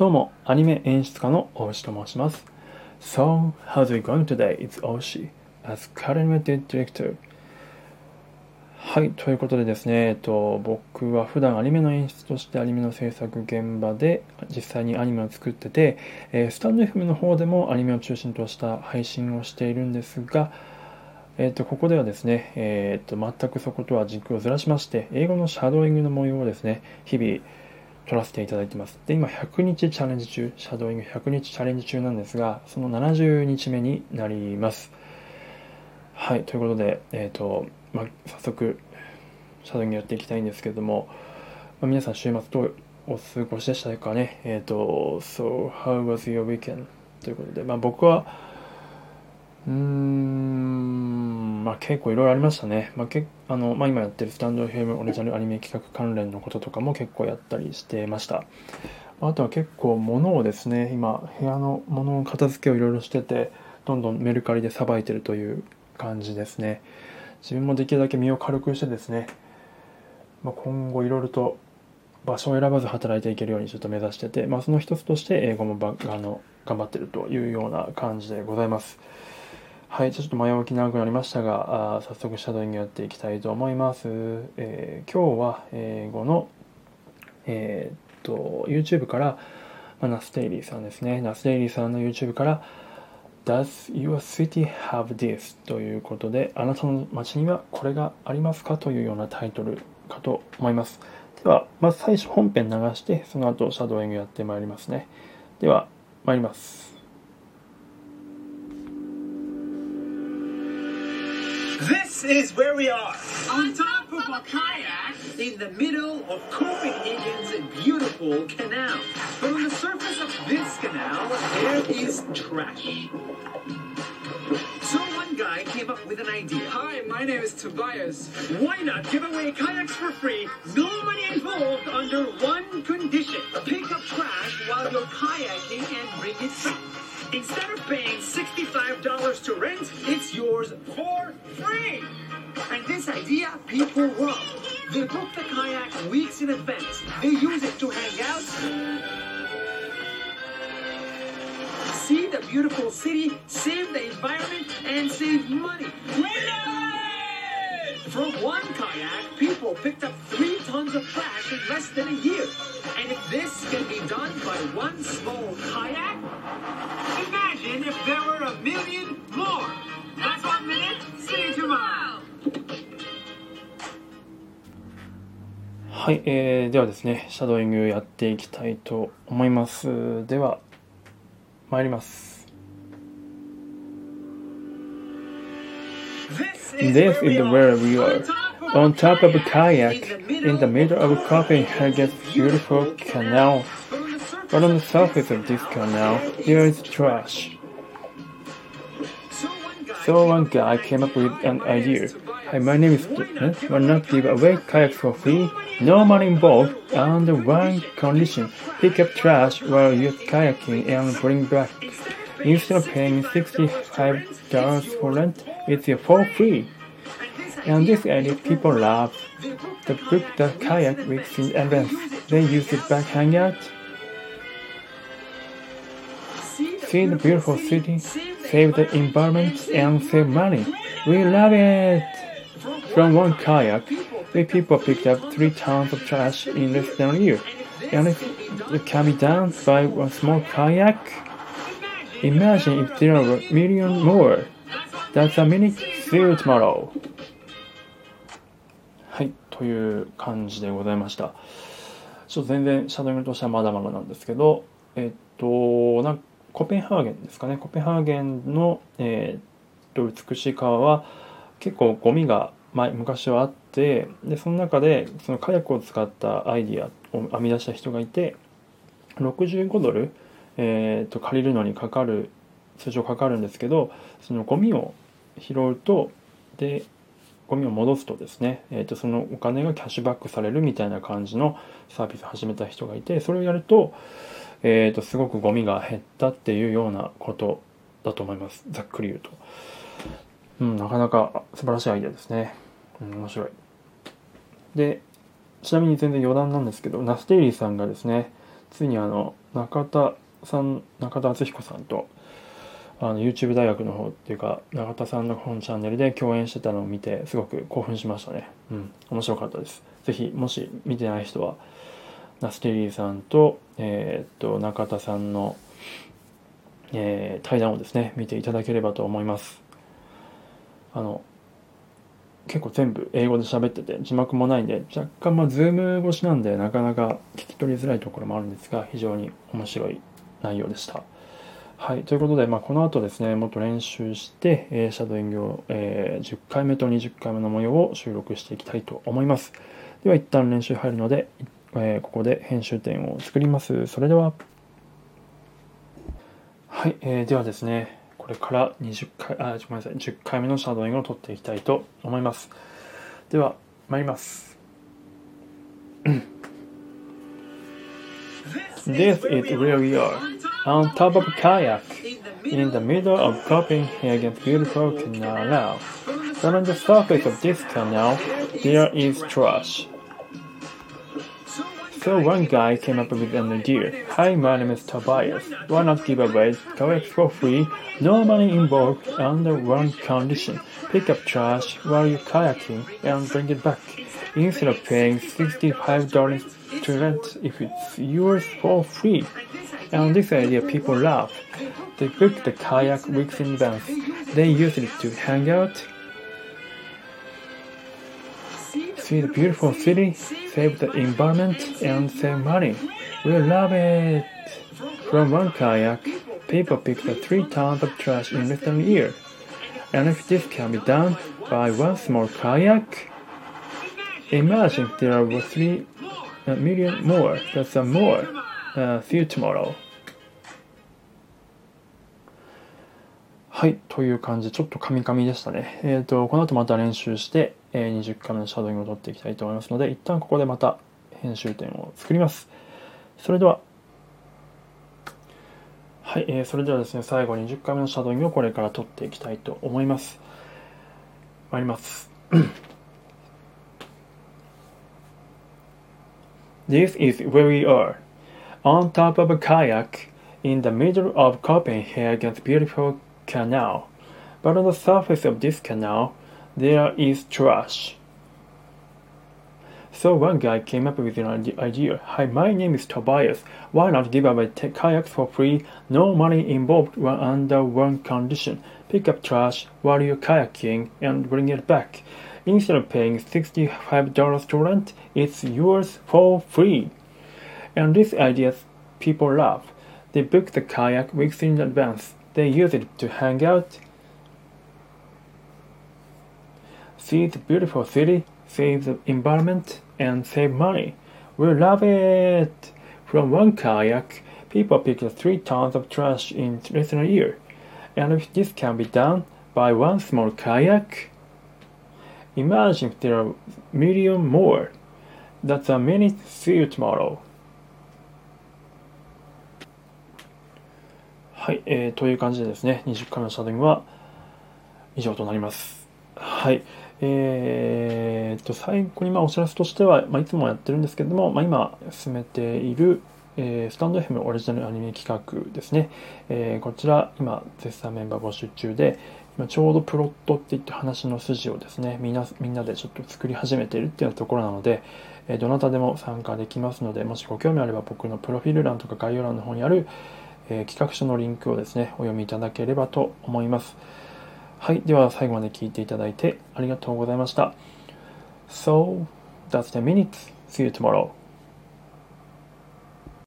どうも、アニメ演出家の大石と申します。So, how's it going today? It's Oshi, as animated director. はい、ということでですね、えっと、僕は普段アニメの演出としてアニメの制作現場で実際にアニメを作ってて、えースタンド FM の方でもアニメを中心とした配信をしているんですが、えっと、ここではですね、えっと、全くそことは軸をずらしまして、英語のシャドーイングの模様をですね、日々、撮らせていただいてます。で、今100日チャレンジ中、シャドーイング100日チャレンジ中なんですが、その70日目になります。はい、ということで、えっ、と、まあ、早速、シャドーイングやっていきたいんですけれども、まあ、皆さん週末どうお過ごしでしたかね？えっ、と、So, how was your weekend? ということで、まあ僕は、うーん、まあ結構いろいろありましたね。まあけあの、まあ今やってるスタンド FM オリジナルアニメ企画関連のこととかも結構やったりしてました。あとは結構物をですね、今部屋の物の片付けをいろいろしてて、どんどんメルカリでさばいてるという感じですね。自分もできるだけ身を軽くしてですね、まあ、今後いろいろと場所を選ばず働いていけるようにちょっと目指してて、まあ、その一つとして英語もばあの頑張ってるというような感じでございます。はい、ちょっと前置き長くなりましたが、あ早速シャドウイングやっていきたいと思います。えー今日は英語の、えーっと YouTube から、まあ、ナステイリーさんですね。ナステイリーさんの YouTube から、Does your city have this? ということで、あなたの街にはこれがありますかというようなタイトルかと思います。では、まず最初本編流して、その後シャドウイングやってまいりますね。では、参ります。This is where we are. On top of a kayak in the middle of Copenhagen's beautiful canal. But on the surface of this canal, there is trash. So one guy came up with an idea. Hi, my name is Tobias. Why not give away kayaks for free? No money involved under one condition. Pick up trash while you're kayaking and bring it back. Instead of paying $65 to rent, it's yours for free. And this idea people love. They book the kayak weeks in advance. They use it to hang out, see the beautiful city, save the environment, and save money. From one kayak, people picked up three tons of trash in less than a year. And if this can be done by one small kayak, imagine if there were a million more. That's one minute. See you tomorrow. はい、えー、ではですね、シャドーイングやっていきたいと思います。では、参ります。This is, where, we are. On top of a kayak, in the middle of Copenhagen's beautiful canal. But on the surface of this canal, there is trash. So one guy came up with an idea. Hi, my name is huh? Why not give away kayaks for free? No money involved, under one condition. Pick up trash while you're kayaking and bring back. Instead of paying $65 for rent, it's for free. And this idea people love. They book the kayak weeks in advance. They use it back hangout. See the beautiful city, save the environment, and save money. We love it! From one kayak, we people picked up three tons of trash in less than a year. And if it can be done by one small kayak, imagine if there were a million more. That's a minute. See you tomorrow. はい、という感じでございました。ちょっと全然シャドウイングとしてはまだまだなんですけど、えっと、なん コペンハーゲンですかね。コペンハーゲンの、えっと美しい川は結構ゴミが前昔はあって、で、その中でそのカヤックを使ったアイディアを編み出した人がいて、65ドル、えっと借りるのにかかる、通常かかるんですけど、そのゴミを拾うと、で、ゴミを戻すとですね、えー、とそのお金がキャッシュバックされるみたいな感じのサービスを始めた人がいてそれをやると,、えー、とすごくゴミが減ったっていうようなことだと思います。ざっくり言うと、うん、なかなか素晴らしいアイデアですね、うん、面白い。でちなみに全然余談なんですけどナステイリーさんがですねついにあの中田さん中田敦彦さんとあの YouTube 大学の方っていうか中田さんの本チャンネルで共演してたのを見てすごく興奮しましたね。うん面白かったです。ぜひもし見てない人はナステリーさんと,、え、っと中田さんの、えー、対談をですね見ていただければと思います。あの結構全部英語で喋ってて字幕もないんで若干まあズーム越しなんでなかなか聞き取りづらいところもあるんですが非常に面白い内容でした。はいということで、まあ、この後ですねもっと練習して、えーシャドーイングを、えー10回目と20回目の模様を収録していきたいと思います。では一旦練習入るので、えーここで編集点を作りますそれでははい、えーではですねこれから20回あごめんなさい10回目のシャドーイングを取っていきたいと思いますでは参ります This is where we are on top of a kayak in the middle of Copenhagen's beautiful canal. But on the surface of this canal, there is trash. So one guy came up with an idea. Hi, my name is Tobias. Why not give away kayaks for free? No money involved under one condition. Pick up trash while you're kayaking and bring it back. Instead of paying $65 to rent if it's yours for free. And this idea people love. They book the kayak weeks in advance. They use it to hang out, see the beautiful city, save the environment, and save money. We love it! From one kayak, people pick up three tons of trash in less than a year. And if this can be done by one small kayak, imagine there were three uh, more. That's a more. Uh, see you tomorrow. はい、という感じ、ちょっとカミカミでしたね。えっ、と、この後また練習して、えー20回目のシャドウイングを取っていきたいと思いますので、一旦ここでまた編集点を作ります。それでは、はい、えーそれではですね、最後20回目のシャドウイングをこれから取っていきたいと思います。参ります。This is where we are, on top of a kayak in the middle of Copenhagen's beautiful canal. But on the surface of this canal, there is trash. So one guy came up with an idea. Hi, my name is Tobias. Why not give away t- kayaks for free? No money involved one under one condition. Pick up trash while you're kayaking and bring it back. Instead of paying $65 to rent, it's yours for free. And this idea people love. They book the kayak weeks in advance. They use it to hang out, see the beautiful city, save the environment, and save money. We love it! From one kayak, people pick up three tons of trash in less than a year. And if this can be done by one small kayak, imagine if there are million more. That's a minute. See you はい、えーという感じでですね、20回目のシャドウイングは以上となります。はい。えー、と、最後にまあお知らせとしては、まあ、いつもやってるんですけども、まあ、今進めている、えースタンド FM オリジナルアニメ企画ですね。えーこちら、今、絶賛メンバー募集中で、今ちょうどプロットっていった話の筋をですね、みんなみんなでちょっと作り始めているっていうところなので、えーどなたでも参加できますので、もしご興味あれば僕のプロフィール欄とか概要欄の方にある、えー企画書のリンクをですね、お読みいただければと思います。はい。では、最後まで聞いていただいてありがとうございました。So, that's the minutes. See you tomorrow.